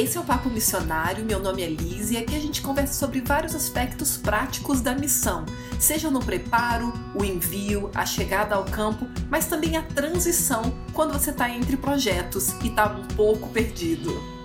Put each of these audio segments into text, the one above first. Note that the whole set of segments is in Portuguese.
Esse é o Papo Missionário, meu nome é Liz e aqui a gente conversa sobre vários aspectos práticos da missão, seja no preparo, o envio, a chegada ao campo, mas também a transição quando você está entre projetos e está um pouco perdido.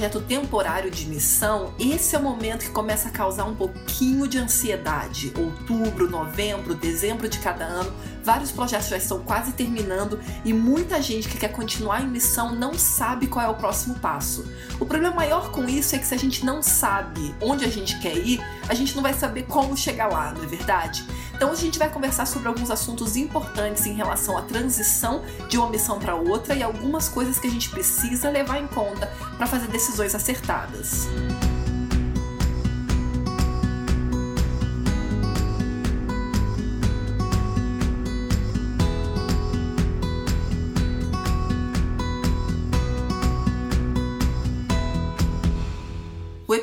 Projeto temporário de missão, esse é o momento que começa a causar um pouquinho de ansiedade. Outubro, novembro, dezembro de cada ano, vários projetos já estão quase terminando e muita gente que quer continuar em missão não sabe qual é o próximo passo. O problema maior com isso é que se a gente não sabe onde a gente quer ir, a gente não vai saber como chegar lá, não é verdade? Então a gente vai conversar sobre alguns assuntos importantes em relação à transição de uma missão para outra e algumas coisas que a gente precisa levar em conta para fazer decisões acertadas.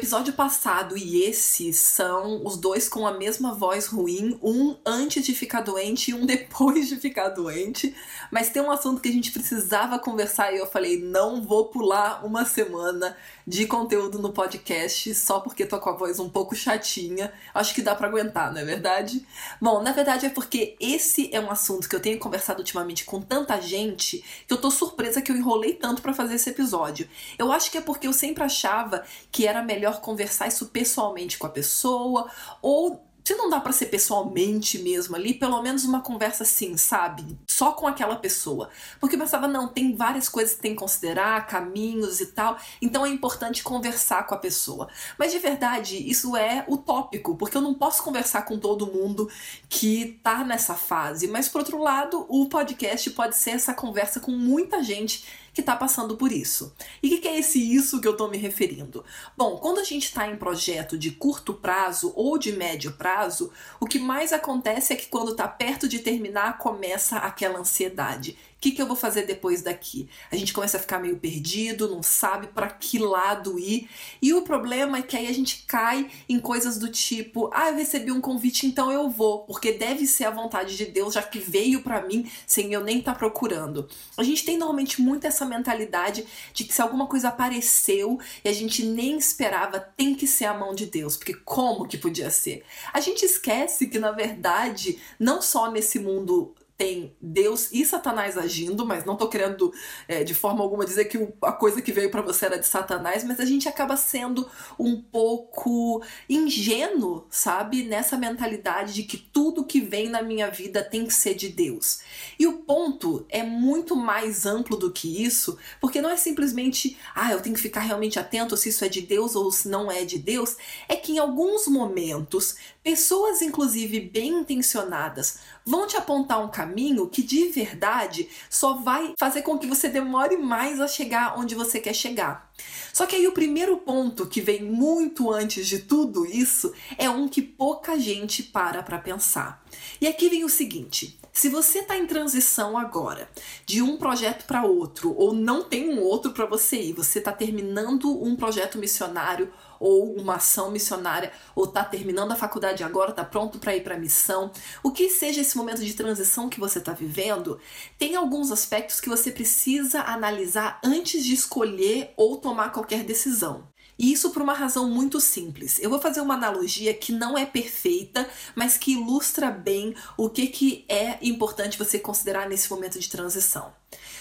Episódio passado e esse são os dois com a mesma voz ruim, um antes de ficar doente e um depois de ficar doente. Mas tem um assunto que a gente precisava conversar e eu falei: não vou pular uma semana de conteúdo no podcast só porque tô com a voz um pouco chatinha. Acho que dá para aguentar, não é verdade? Bom, na verdade é porque esse é um assunto que eu tenho conversado ultimamente com tanta gente que eu tô surpresa que eu enrolei tanto para fazer esse episódio. Eu acho que é porque eu sempre achava que era melhor conversar isso pessoalmente com a pessoa ou se não dá para ser pessoalmente mesmo ali, pelo menos uma conversa assim, sabe? Só com aquela pessoa. Porque eu pensava, não, tem várias coisas que tem que considerar, caminhos e tal, então é importante conversar com a pessoa. Mas de verdade, isso é utópico, porque eu não posso conversar com todo mundo que tá nessa fase. Mas por outro lado, o podcast pode ser essa conversa com muita gente que está passando por isso. E o que, que, é esse isso que eu estou me referindo? Bom, quando a gente está em projeto de curto prazo ou de médio prazo, o que mais acontece é que quando está perto de terminar começa aquela ansiedade. O que, que eu vou fazer depois daqui? A gente começa a ficar meio perdido, não sabe para que lado ir. E o problema é que aí a gente cai em coisas do tipo: ah, eu recebi um convite, então eu vou, porque deve ser a vontade de Deus, já que veio para mim sem eu nem estar tá procurando. A gente tem normalmente muito essa mentalidade de que se alguma coisa apareceu e a gente nem esperava, tem que ser a mão de Deus, porque como que podia ser? A gente esquece que na verdade, não só nesse mundo tem Deus e Satanás agindo, mas não tô querendo é, de forma alguma dizer que a coisa que veio para você era de Satanás, mas a gente acaba sendo um pouco ingênuo, sabe? Nessa mentalidade de que tudo que vem na minha vida tem que ser de Deus. E o ponto é muito mais amplo do que isso, porque não é simplesmente, ah, eu tenho que ficar realmente atento se isso é de Deus ou se não é de Deus, é que em alguns momentos, pessoas inclusive bem intencionadas vão te apontar um caminho que de verdade só vai fazer com que você demore mais a chegar onde você quer chegar. Só que aí o primeiro ponto que vem muito antes de tudo isso é um que pouca gente para para pensar. E aqui vem o seguinte: se você está em transição agora de um projeto para outro, ou não tem um outro para você ir, você está terminando um projeto missionário ou uma ação missionária, ou está terminando a faculdade agora, está pronto para ir para a missão, o que seja esse momento de transição que você está vivendo, tem alguns aspectos que você precisa analisar antes de escolher ou tomar qualquer decisão. E isso por uma razão muito simples. Eu vou fazer uma analogia que não é perfeita, mas que ilustra bem o que, que é importante você considerar nesse momento de transição.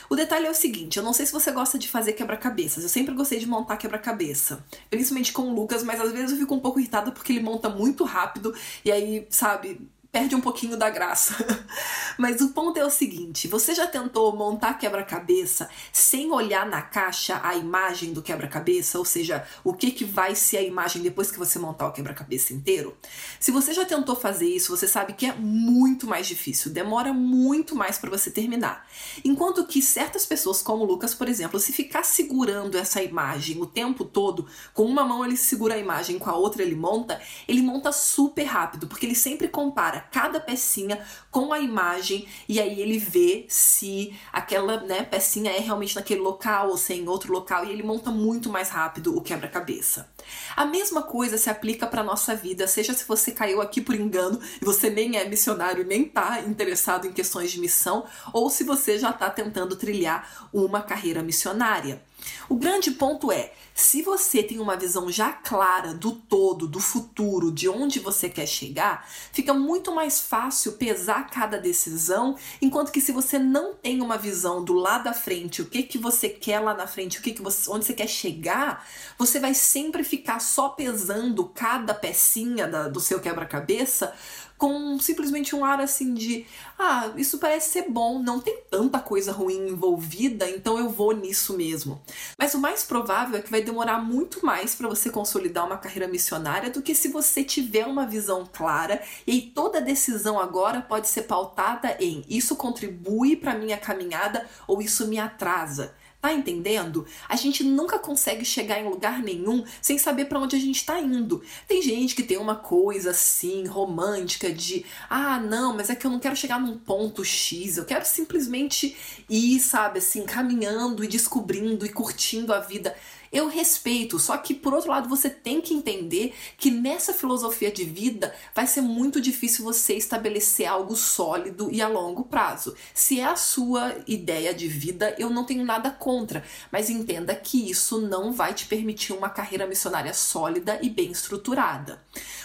O detalhe é o seguinte: eu não sei se você gosta de fazer quebra-cabeças. Eu sempre gostei de montar quebra-cabeça. Principalmente com o Lucas, mas às vezes eu fico um pouco irritada porque ele monta muito rápido e aí, sabe, perde um pouquinho da graça. Mas o ponto é o seguinte: você já tentou montar quebra-cabeça sem olhar na caixa a imagem do quebra-cabeça? Ou seja, o que, que vai ser a imagem depois que você montar o quebra-cabeça inteiro? Se você já tentou fazer isso, você sabe que é muito mais difícil, demora muito mais para você terminar. Enquanto que certas pessoas, como o Lucas, por exemplo, se ficar segurando essa imagem o tempo todo, com uma mão ele segura a imagem, com a outra ele monta, ele monta super rápido, porque ele sempre compara cada pecinha com a imagem e aí ele vê se aquela né, pecinha é realmente naquele local ou se é em outro local e ele monta muito mais rápido o quebra-cabeça. A mesma coisa se aplica para nossa vida, seja se você caiu aqui por engano e você nem é missionário nem está interessado em questões de missão, ou se você já está tentando trilhar uma carreira missionária. O grande ponto é, se você tem uma visão já clara do todo, do futuro, de onde você quer chegar, fica muito mais fácil pesar cada decisão, enquanto que se você não tem uma visão do lado da frente, o que que você quer lá na frente, o que que você, onde você quer chegar, você vai sempre ficar só pesando cada pecinha da, do seu quebra-cabeça com simplesmente um ar assim de ah, isso parece ser bom, não tem tanta coisa ruim envolvida, então eu vou nisso mesmo. Mas o mais provável é que vai demorar muito mais para você consolidar uma carreira missionária do que se você tiver uma visão clara e toda decisão agora pode ser pautada em isso contribui para minha caminhada ou isso me atrasa. Tá entendendo? A gente nunca consegue chegar em lugar nenhum sem saber para onde a gente tá indo. Tem gente que tem uma coisa assim, romântica, de ah, não, mas é que eu não quero chegar num ponto X, eu quero simplesmente ir, sabe, assim, caminhando e descobrindo e curtindo a vida. Eu respeito, só que por outro lado você tem que entender que nessa filosofia de vida vai ser muito difícil você estabelecer algo sólido e a longo prazo. Se é a sua ideia de vida, eu não tenho nada contra, mas entenda que isso não vai te permitir uma carreira missionária sólida e bem estruturada.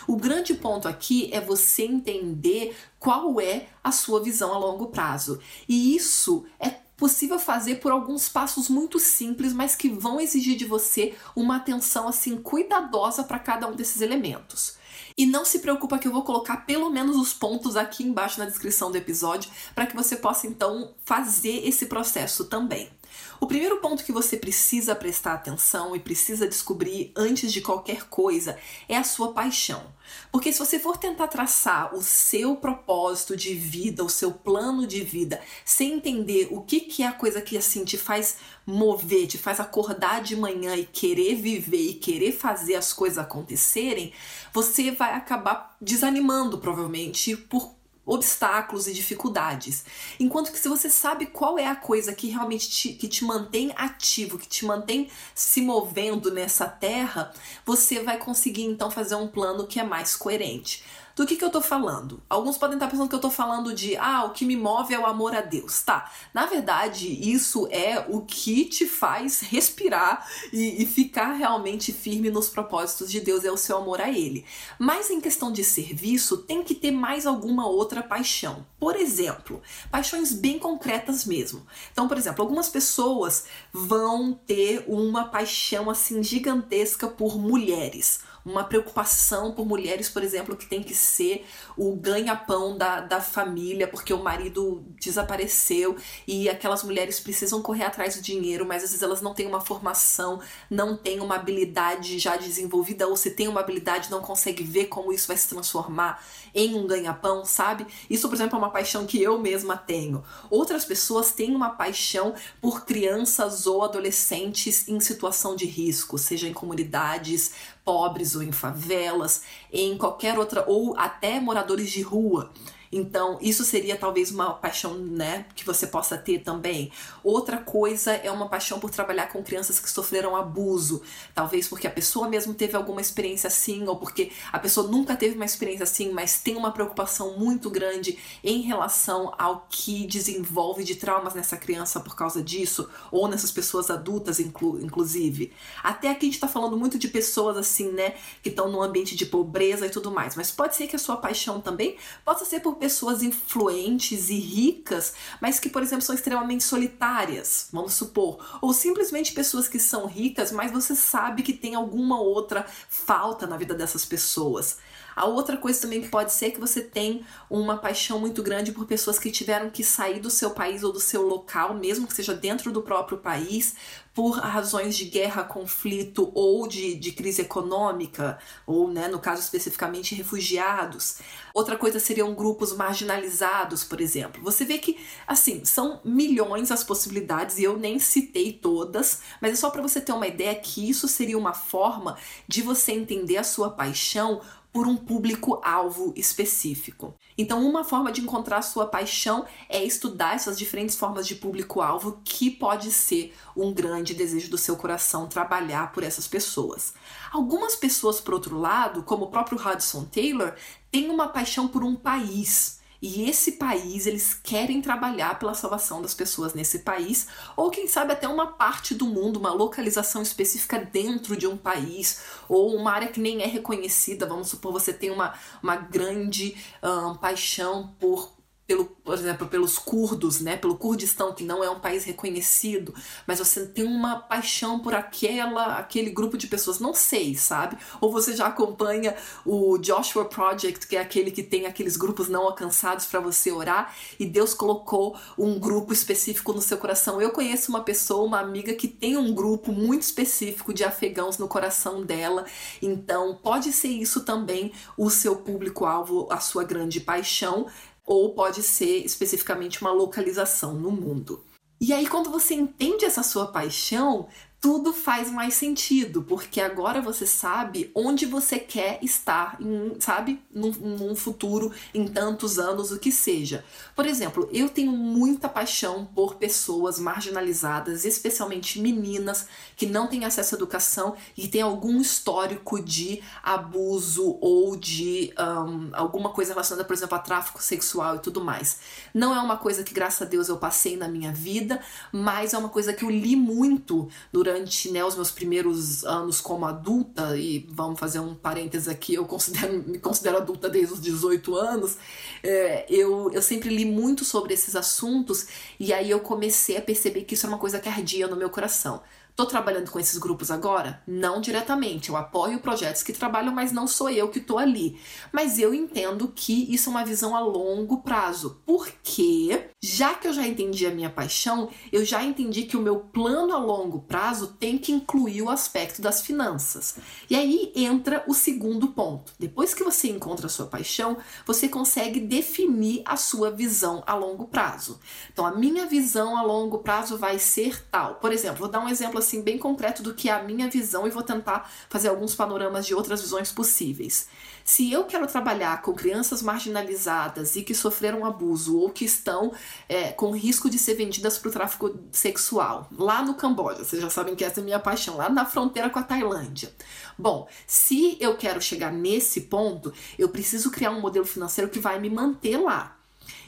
O grande ponto aqui é você entender qual é a sua visão a longo prazo. E isso é possível fazer por alguns passos muito simples, mas que vão exigir de você uma atenção assim cuidadosa para cada um desses elementos. E não se preocupa que eu vou colocar pelo menos os pontos aqui embaixo na descrição do episódio para que você possa então fazer esse processo também. O primeiro ponto que você precisa prestar atenção e precisa descobrir antes de qualquer coisa é a sua paixão. Porque se você for tentar traçar o seu propósito de vida, o seu plano de vida, sem entender o que, que é a coisa que assim te faz mover, te faz acordar de manhã e querer viver e querer fazer as coisas acontecerem, você vai acabar desanimando provavelmente por obstáculos e dificuldades. Enquanto que se você sabe qual é a coisa que realmente te, que te mantém ativo, que te mantém se movendo nessa terra, você vai conseguir então fazer um plano que é mais coerente. Do que, que eu tô falando? Alguns podem estar pensando que eu tô falando de, ah, o que me move é o amor a Deus. Tá, na verdade, isso é o que te faz respirar e, e ficar realmente firme nos propósitos de Deus, é o seu amor a Ele. Mas em questão de serviço, tem que ter mais alguma outra paixão. Por exemplo, paixões bem concretas mesmo. Então, por exemplo, algumas pessoas vão ter uma paixão assim gigantesca por mulheres uma preocupação por mulheres, por exemplo, que tem que ser o ganha-pão da, da família porque o marido desapareceu e aquelas mulheres precisam correr atrás do dinheiro, mas às vezes elas não têm uma formação, não têm uma habilidade já desenvolvida, ou se tem uma habilidade não consegue ver como isso vai se transformar em um ganha-pão, sabe? Isso, por exemplo, é uma paixão que eu mesma tenho. Outras pessoas têm uma paixão por crianças ou adolescentes em situação de risco, seja em comunidades pobres ou em favelas, em qualquer outra, ou até moradores de rua. Então, isso seria talvez uma paixão, né, que você possa ter também. Outra coisa é uma paixão por trabalhar com crianças que sofreram abuso, talvez porque a pessoa mesmo teve alguma experiência assim, ou porque a pessoa nunca teve uma experiência assim, mas tem uma preocupação muito grande em relação ao que desenvolve de traumas nessa criança por causa disso, ou nessas pessoas adultas, inclu inclusive. Até aqui a gente tá falando muito de pessoas assim, né, que estão num ambiente de pobreza e tudo mais, mas pode ser que a sua paixão também possa ser por pessoas influentes e ricas, mas que, por exemplo, são extremamente solitárias, vamos supor, ou simplesmente pessoas que são ricas, mas você sabe que tem alguma outra falta na vida dessas pessoas. A outra coisa também que pode ser que você tem uma paixão muito grande por pessoas que tiveram que sair do seu país ou do seu local, mesmo que seja dentro do próprio país, por razões de guerra, conflito ou de, de crise econômica, ou, né, no caso especificamente, refugiados. Outra coisa seriam grupos marginalizados, por exemplo. Você vê que, assim, são milhões as possibilidades e eu nem citei todas, mas é só para você ter uma ideia que isso seria uma forma de você entender a sua paixão por um público-alvo específico. Então, uma forma de encontrar sua paixão é estudar essas diferentes formas de público-alvo que pode ser um grande desejo do seu coração trabalhar por essas pessoas. Algumas pessoas, por outro lado, como o próprio Hudson Taylor, têm uma paixão por um país e esse país, eles querem trabalhar pela salvação das pessoas nesse país, ou quem sabe até uma parte do mundo, uma localização específica dentro de um país, ou uma área que nem é reconhecida. Vamos supor, você tem uma, uma grande um, paixão por pelo, por exemplo, pelos curdos, né, pelo Kurdistão, que não é um país reconhecido, mas você tem uma paixão por aquela, aquele grupo de pessoas, não sei, sabe? Ou você já acompanha o Joshua Project, que é aquele que tem aqueles grupos não alcançados para você orar, e Deus colocou um grupo específico no seu coração. Eu conheço uma pessoa, uma amiga que tem um grupo muito específico de afegãos no coração dela, então pode ser isso também o seu público-alvo, a sua grande paixão, ou pode ser especificamente uma localização no mundo. E aí, quando você entende essa sua paixão, tudo faz mais sentido, porque agora você sabe onde você quer estar, em, sabe? Num, num, futuro, em tantos anos, o que seja. Por exemplo, eu tenho muita paixão por pessoas marginalizadas, especialmente meninas que não têm acesso à educação e têm algum histórico de abuso ou de um, alguma coisa relacionada, por exemplo, a tráfico sexual e tudo mais. Não é uma coisa que, graças a Deus, eu passei na minha vida, mas é uma coisa que eu li muito durante durante né, os meus primeiros anos como adulta, e vamos fazer um parênteses aqui, eu considero, me considero adulta desde os 18 anos, é, eu, eu sempre li muito sobre esses assuntos, e aí eu comecei a perceber que isso é uma coisa que ardia no meu coração. Estou trabalhando com esses grupos agora? Não diretamente. Eu apoio projetos que trabalham, mas não sou eu que estou ali. Mas eu entendo que isso é uma visão a longo prazo. Porque, já que eu já entendi a minha paixão, eu já entendi que o meu plano a longo prazo tem que incluir o aspecto das finanças. E aí entra o segundo ponto. Depois que você encontra a sua paixão, você consegue definir a sua visão a longo prazo. Então, a minha visão a longo prazo vai ser tal. Por exemplo, vou dar um exemplo assim bem concreto do que é a minha visão e vou tentar fazer alguns panoramas de outras visões possíveis. Se eu quero trabalhar com crianças marginalizadas e que sofreram abuso ou que estão é, com risco de ser vendidas para o tráfico sexual, lá no Camboja, vocês já sabem que essa é a minha paixão, lá na fronteira com a Tailândia. Bom, se eu quero chegar nesse ponto, eu preciso criar um modelo financeiro que vai me manter lá.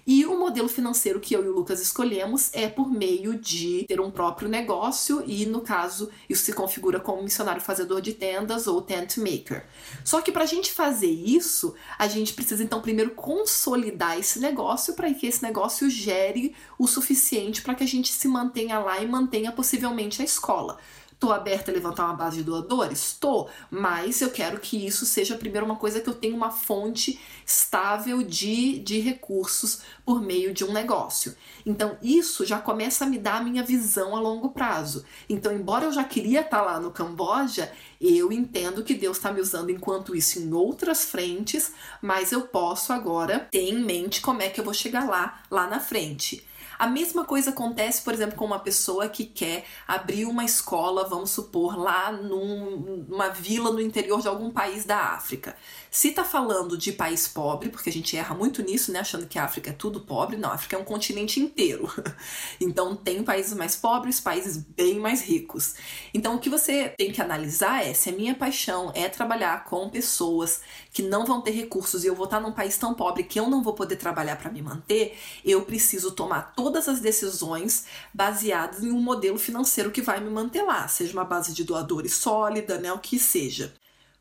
E o modelo financeiro que eu e o Lucas escolhemos é por meio de ter um próprio negócio e, no caso, isso se configura como missionário fazedor de tendas ou tent maker. Só que para a gente fazer isso, a gente precisa então primeiro consolidar esse negócio para que esse negócio gere o suficiente para que a gente se mantenha lá e mantenha possivelmente a escola. Estou aberta a levantar uma base de doadores? Estou, mas eu quero que isso seja primeiro uma coisa que eu tenha uma fonte estável de, de recursos por meio de um negócio. Então, isso já começa a me dar a minha visão a longo prazo. Então, embora eu já queria estar lá no Camboja, eu entendo que Deus está me usando enquanto isso em outras frentes, mas eu posso agora ter em mente como é que eu vou chegar lá, lá na frente. A mesma coisa acontece, por exemplo, com uma pessoa que quer abrir uma escola, vamos supor, lá num, numa vila no interior de algum país da África. Se tá falando de país pobre, porque a gente erra muito nisso, né, achando que a África é tudo pobre, não, a África é um continente inteiro. Então tem países mais pobres, países bem mais ricos. Então o que você tem que analisar é se a minha paixão é trabalhar com pessoas que não vão ter recursos e eu vou estar num país tão pobre que eu não vou poder trabalhar para me manter, eu preciso tomar todas as decisões baseadas em um modelo financeiro que vai me manter lá, seja uma base de doadores sólida, né, o que seja.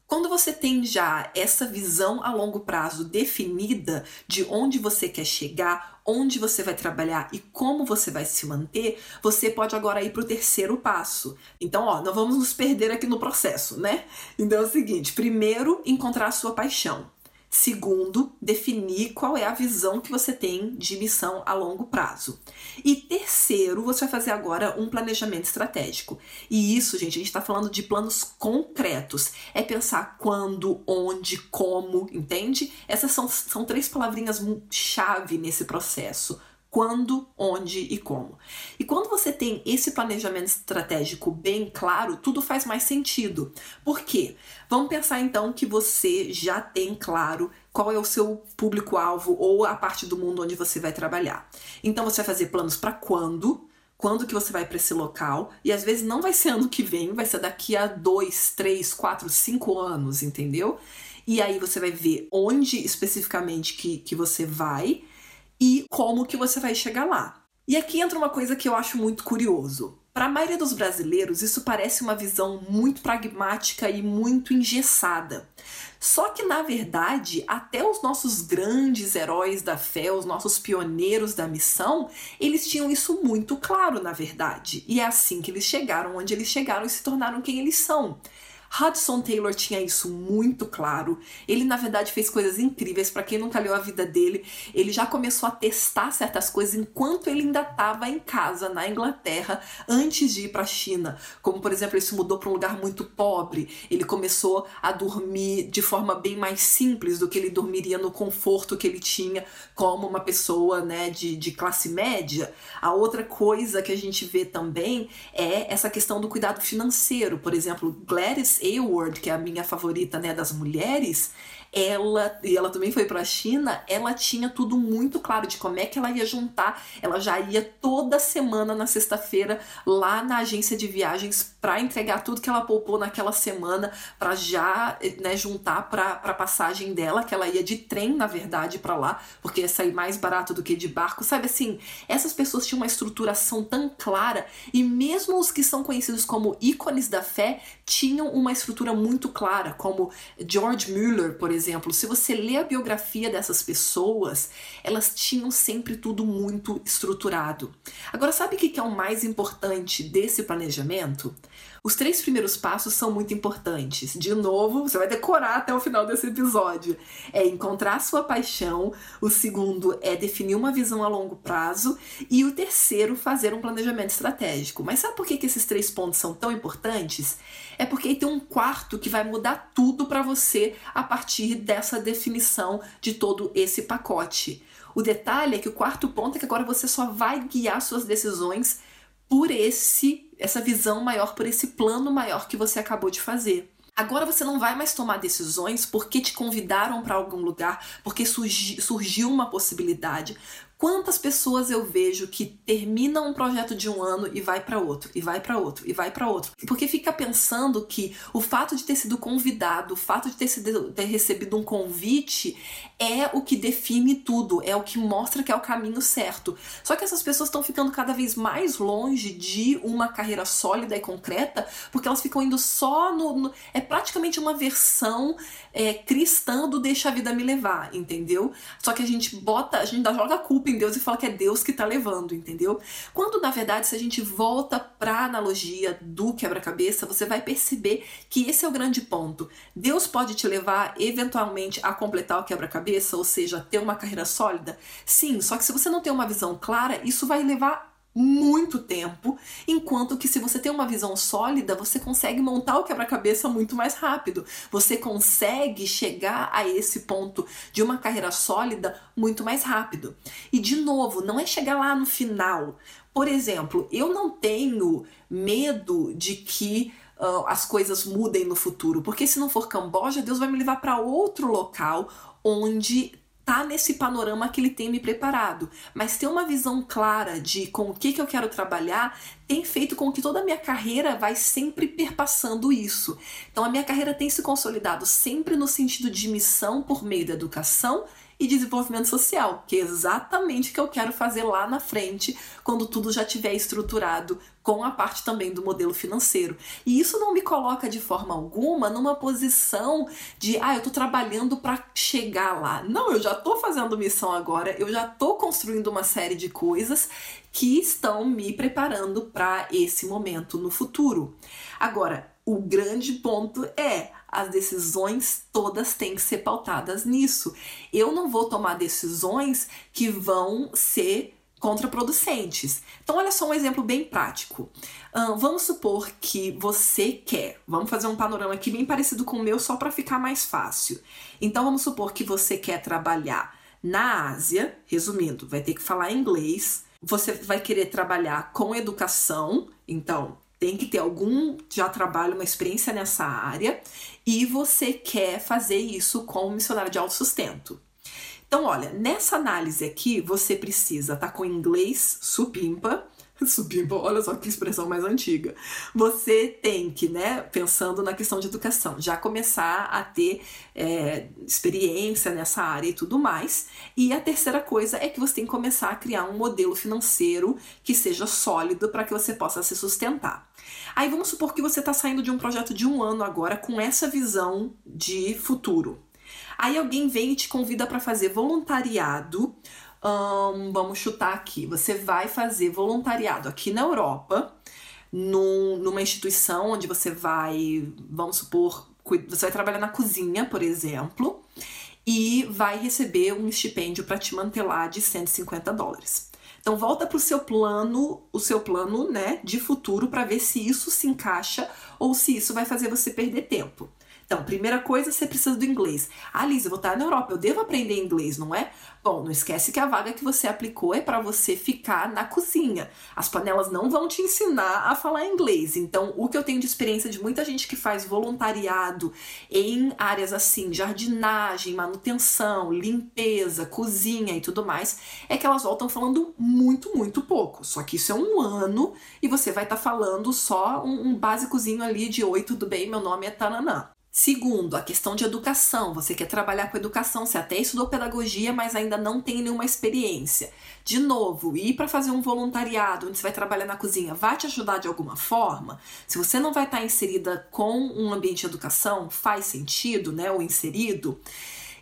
Quando você tem já essa visão a longo prazo definida de onde você quer chegar, onde você vai trabalhar e como você vai se manter, você pode agora ir para o terceiro passo. Então, ó, não vamos nos perder aqui no processo, né? Então é o seguinte: primeiro, encontrar a sua paixão. Segundo, definir qual é a visão que você tem de missão a longo prazo. E terceiro, você vai fazer agora um planejamento estratégico. E isso, gente, a gente está falando de planos concretos. É pensar quando, onde, como, entende? Essas são, são três palavrinhas chave nesse processo quando, onde e como. E quando você tem esse planejamento estratégico bem claro, tudo faz mais sentido. Por quê? Vamos pensar então que você já tem claro qual é o seu público-alvo ou a parte do mundo onde você vai trabalhar. Então você vai fazer planos para quando, quando que você vai para esse local, e às vezes não vai ser ano que vem, vai ser daqui a dois, três, quatro, cinco anos, entendeu? E aí você vai ver onde especificamente que, que você vai e como que você vai chegar lá. E aqui entra uma coisa que eu acho muito curioso. Para a maioria dos brasileiros, isso parece uma visão muito pragmática e muito engessada. Só que, na verdade, até os nossos grandes heróis da fé, os nossos pioneiros da missão, eles tinham isso muito claro, na verdade. E é assim que eles chegaram onde eles chegaram e se tornaram quem eles são. Hudson Taylor tinha isso muito claro. Ele, na verdade, fez coisas incríveis. Para quem nunca leu a vida dele, ele já começou a testar certas coisas enquanto ele ainda estava em casa, na Inglaterra, antes de ir para a China. Como, por exemplo, ele se mudou para um lugar muito pobre. Ele começou a dormir de forma bem mais simples do que ele dormiria no conforto que ele tinha como uma pessoa né, de, de classe média. A outra coisa que a gente vê também é essa questão do cuidado financeiro. Por exemplo, Gladys Aylward, que é a minha favorita, né, das mulheres, ela, e ela também foi para a China, ela tinha tudo muito claro de como é que ela ia juntar. Ela já ia toda semana na sexta-feira lá na agência de viagens para entregar tudo que ela poupou naquela semana para já né, juntar para a passagem dela, que ela ia de trem, na verdade, para lá, porque ia sair mais barato do que de barco. Sabe assim, essas pessoas tinham uma estruturação tão clara e mesmo os que são conhecidos como ícones da fé tinham uma estrutura muito clara, como George Mueller, por exemplo se você lê a biografia dessas pessoas, elas tinham sempre tudo muito estruturado. Agora, sabe o que é o mais importante desse planejamento? Os três primeiros passos são muito importantes. De novo, você vai decorar até o final desse episódio. É encontrar sua paixão, o segundo é definir uma visão a longo prazo e o terceiro, fazer um planejamento estratégico. Mas sabe por que, que esses três pontos são tão importantes? É porque tem um quarto que vai mudar tudo para você a partir dessa definição de todo esse pacote. O detalhe é que o quarto ponto é que agora você só vai guiar suas decisões por esse essa visão maior, por esse plano maior que você acabou de fazer. Agora você não vai mais tomar decisões porque te convidaram para algum lugar, porque surgi, surgiu uma possibilidade. Quantas pessoas eu vejo que terminam um projeto de um ano e vai para outro, e vai para outro, e vai para outro? Porque fica pensando que o fato de ter sido convidado, o fato de ter, sido, ter recebido um convite é o que define tudo, é o que mostra que é o caminho certo. Só que essas pessoas estão ficando cada vez mais longe de uma carreira sólida e concreta, porque elas ficam indo só no. no é praticamente uma versão é, cristã do deixa a vida me levar, entendeu? Só que a gente bota, a gente joga a culpa em Deus e fala que é Deus que está levando, entendeu? Quando na verdade, se a gente volta para a analogia do quebra-cabeça, você vai perceber que esse é o grande ponto. Deus pode te levar eventualmente a completar o quebra-cabeça, ou seja, ter uma carreira sólida? Sim, só que se você não tem uma visão clara, isso vai levar muito tempo, enquanto que se você tem uma visão sólida, você consegue montar o quebra-cabeça muito mais rápido. Você consegue chegar a esse ponto de uma carreira sólida muito mais rápido. E de novo, não é chegar lá no final. Por exemplo, eu não tenho medo de que uh, as coisas mudem no futuro, porque se não for Camboja, Deus vai me levar para outro local onde tá nesse panorama que ele tem me preparado, mas ter uma visão clara de com o que, que eu quero trabalhar tem feito com que toda a minha carreira vai sempre perpassando isso. Então a minha carreira tem se consolidado sempre no sentido de missão por meio da educação e desenvolvimento social, que é exatamente o que eu quero fazer lá na frente, quando tudo já estiver estruturado, com a parte também do modelo financeiro. E isso não me coloca de forma alguma numa posição de, ah, eu estou trabalhando para chegar lá. Não, eu já estou fazendo missão agora, eu já estou construindo uma série de coisas que estão me preparando para esse momento no futuro. Agora, o grande ponto é as decisões todas têm que ser pautadas nisso. Eu não vou tomar decisões que vão ser contraproducentes. Então, olha só um exemplo bem prático. Uh, vamos supor que você quer, vamos fazer um panorama aqui bem parecido com o meu, só para ficar mais fácil. Então, vamos supor que você quer trabalhar Na Ásia, resumindo, vai ter que falar inglês, você vai querer trabalhar com educação, então tem que ter algum já trabalho, uma experiência nessa área, e você quer fazer isso como missionário de autossustento. Então, olha, nessa análise aqui, você precisa estar tá com inglês supimpa, olha só que expressão mais antiga. Você tem que, né, pensando na questão de educação, já começar a ter é, experiência nessa área e tudo mais. E a terceira coisa é que você tem que começar a criar um modelo financeiro que seja sólido para que você possa se sustentar. Aí vamos supor que você está saindo de um projeto de um ano agora com essa visão de futuro. Aí alguém vem e te convida para fazer voluntariado vamos chutar aqui. Você vai fazer voluntariado aqui na Europa, num, numa instituição onde você vai, vamos supor, você vai trabalhar na cozinha, por exemplo, e vai receber um estipêndio para te manter lá de 150 dólares. Então volta para o seu plano, o seu plano, né, de futuro para ver se isso se encaixa ou se isso vai fazer você perder tempo. Então, primeira coisa, você precisa do inglês. Ah, Lisa, eu vou estar na Europa, eu devo aprender inglês, não é? Bom, não esquece que a vaga que você aplicou é para você ficar na cozinha. As panelas não vão te ensinar a falar inglês. Então, o que eu tenho de experiência de muita gente que faz voluntariado em áreas assim, jardinagem, manutenção, limpeza, cozinha e tudo mais, é que elas voltam falando muito, muito pouco. Só que isso é um ano e você vai estar tá falando só um, um básicozinho ali de oi, tudo bem, meu nome é Tananã. Segundo, a questão de educação. Você quer trabalhar com educação, você até estudou pedagogia, mas ainda não tem nenhuma experiência. De novo, ir para fazer um voluntariado onde você vai trabalhar na cozinha vai te ajudar de alguma forma? Se você não vai estar inserida com um ambiente de educação, faz sentido, né? Ou inserido.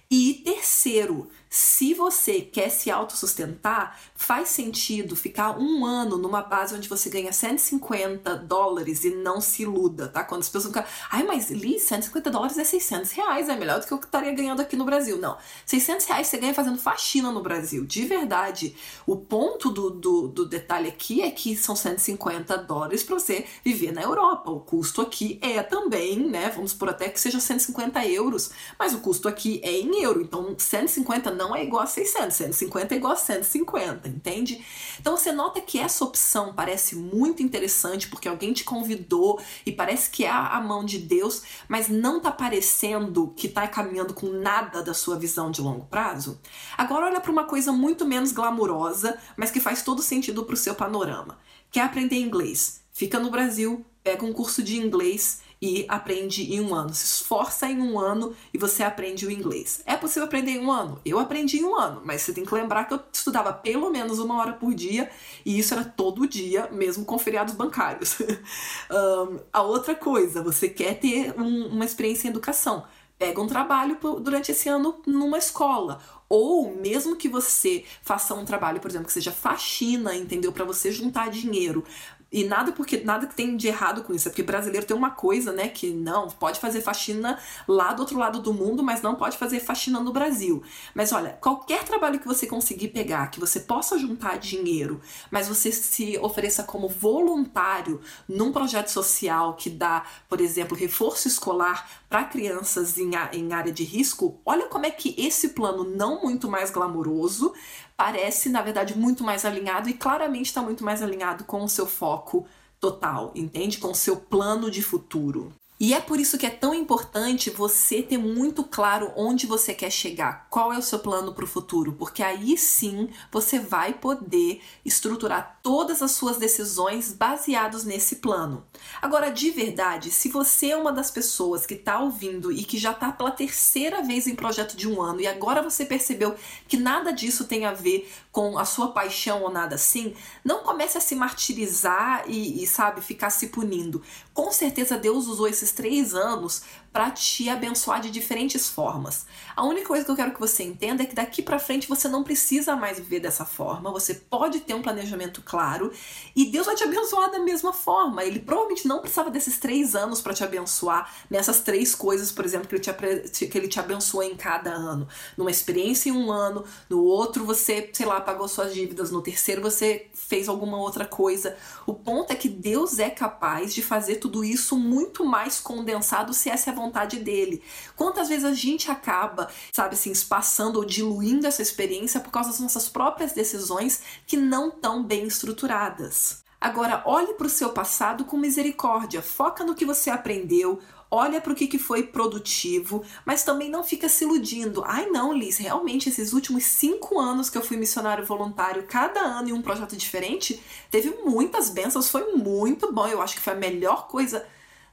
E terceiro, se você quer se autossustentar, faz sentido ficar um ano numa base onde você ganha 150 dólares e não se iluda, tá? Quando as pessoas ficam, ai, mas Li, 150 dólares é 600 reais, é melhor do que eu estaria ganhando aqui no Brasil. Não, 600 reais você ganha fazendo faxina no Brasil, de verdade. O ponto do, do, do detalhe aqui é que são 150 dólares para você viver na Europa. O custo aqui é também, né? Vamos por até que seja 150 euros, mas o custo aqui é em euro, então 150 não é igual a 600, 150 é igual a 150, entende? Então você nota que essa opção parece muito interessante porque alguém te convidou e parece que é a mão de Deus, mas não tá parecendo que tá caminhando com nada da sua visão de longo prazo. Agora olha para uma coisa muito menos glamurosa, mas que faz todo sentido para o seu panorama. Quer aprender inglês? Fica no Brasil, pega um curso de inglês e aprende em um ano. Se esforça em um ano e você aprende o inglês. É possível aprender em um ano? Eu aprendi em um ano, mas você tem que lembrar que eu estudava pelo menos uma hora por dia e isso era todo dia, mesmo com feriados bancários. um, a outra coisa, você quer ter um, uma experiência em educação. Pega um trabalho durante esse ano numa escola ou mesmo que você faça um trabalho, por exemplo, que seja faxina, entendeu? Para você juntar dinheiro, e nada porque nada que tem de errado com isso, é porque brasileiro tem uma coisa, né, que não pode fazer faxina lá do outro lado do mundo, mas não pode fazer faxina no Brasil. Mas olha, qualquer trabalho que você conseguir pegar, que você possa juntar dinheiro, mas você se ofereça como voluntário num projeto social que dá, por exemplo, reforço escolar para crianças em, em área de risco, olha como é que esse plano não muito mais glamouroso parece, na verdade, muito mais alinhado e claramente está muito mais alinhado com o seu foco total, entende? Com o seu plano de futuro. E é por isso que é tão importante você ter muito claro onde você quer chegar, qual é o seu plano para o futuro, porque aí sim você vai poder estruturar todas as suas decisões baseados nesse plano. Agora, de verdade, se você é uma das pessoas que está ouvindo e que já está pela terceira vez em projeto de um ano e agora você percebeu que nada disso tem a ver com a sua paixão ou nada assim, não comece a se martirizar e, e sabe, ficar se punindo. Com certeza Deus usou esses três anos para te abençoar de diferentes formas. A única coisa que eu quero que você entenda é que daqui para frente você não precisa mais viver dessa forma, você pode ter um planejamento claro e Deus vai te abençoar da mesma forma. Ele provavelmente não precisava desses três anos para te abençoar nessas três coisas, por exemplo, que ele, te, que ele te abençoou em cada ano. Numa experiência em um ano, no outro você, sei lá, pagou suas dívidas, no terceiro você fez alguma outra coisa. O ponto é que Deus é capaz de fazer tudo isso muito mais condensado se essa é a vontade dele. Quantas vezes a gente acaba, sabe assim, espaçando ou diluindo essa experiência por causa das nossas próprias decisões que não estão bem estruturadas. Agora, olhe para o seu passado com misericórdia, foca no que você aprendeu, olha para o que, foi produtivo, mas também não fica se iludindo. Ai, não, Liz, realmente esses últimos cinco anos que eu fui missionário voluntário, cada ano em um projeto diferente, teve muitas bênçãos, foi muito bom. Eu acho que foi a melhor coisa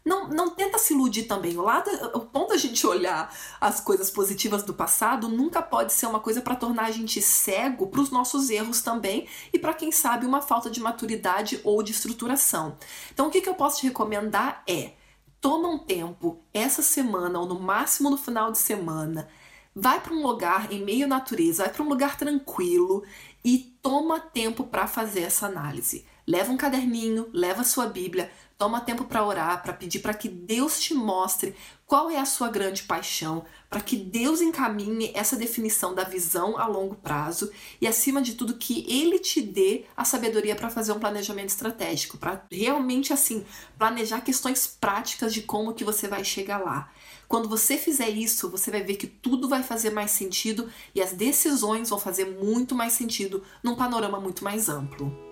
não, não tenta se iludir também. O lado, o ponto da gente olhar as coisas positivas do passado nunca pode ser uma coisa para tornar a gente cego para os nossos erros também e para quem sabe uma falta de maturidade ou de estruturação. Então o que, que eu posso te recomendar é toma um tempo essa semana ou no máximo no final de semana vai para um lugar em meio à natureza, vai para um lugar tranquilo e toma tempo para fazer essa análise. Leva um caderninho, leva a sua Bíblia, toma tempo para orar, para pedir para que Deus te mostre qual é a sua grande paixão, para que Deus encaminhe essa definição da visão a longo prazo e, acima de tudo, que Ele te dê a sabedoria para fazer um planejamento estratégico, para realmente assim planejar questões práticas de como que você vai chegar lá. Quando você fizer isso, você vai ver que tudo vai fazer mais sentido e as decisões vão fazer muito mais sentido num panorama muito mais amplo.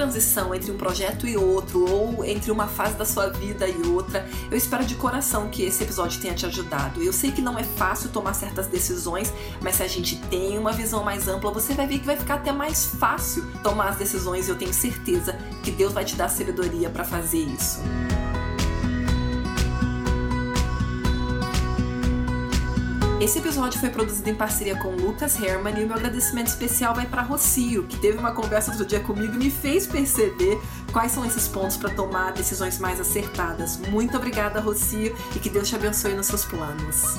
Transição entre um projeto e outro, ou entre uma fase da sua vida e outra, eu espero de coração que esse episódio tenha te ajudado. Eu sei que não é fácil tomar certas decisões, mas se a gente tem uma visão mais ampla, você vai ver que vai ficar até mais fácil tomar as decisões e eu tenho certeza que Deus vai te dar sabedoria para fazer isso. Esse episódio foi produzido em parceria com Lucas Herman e o meu agradecimento especial vai para Rocio, que teve uma conversa outro dia comigo e me fez perceber quais são esses pontos para tomar decisões mais acertadas. Muito obrigada, Rocio, e que Deus te abençoe nos seus planos.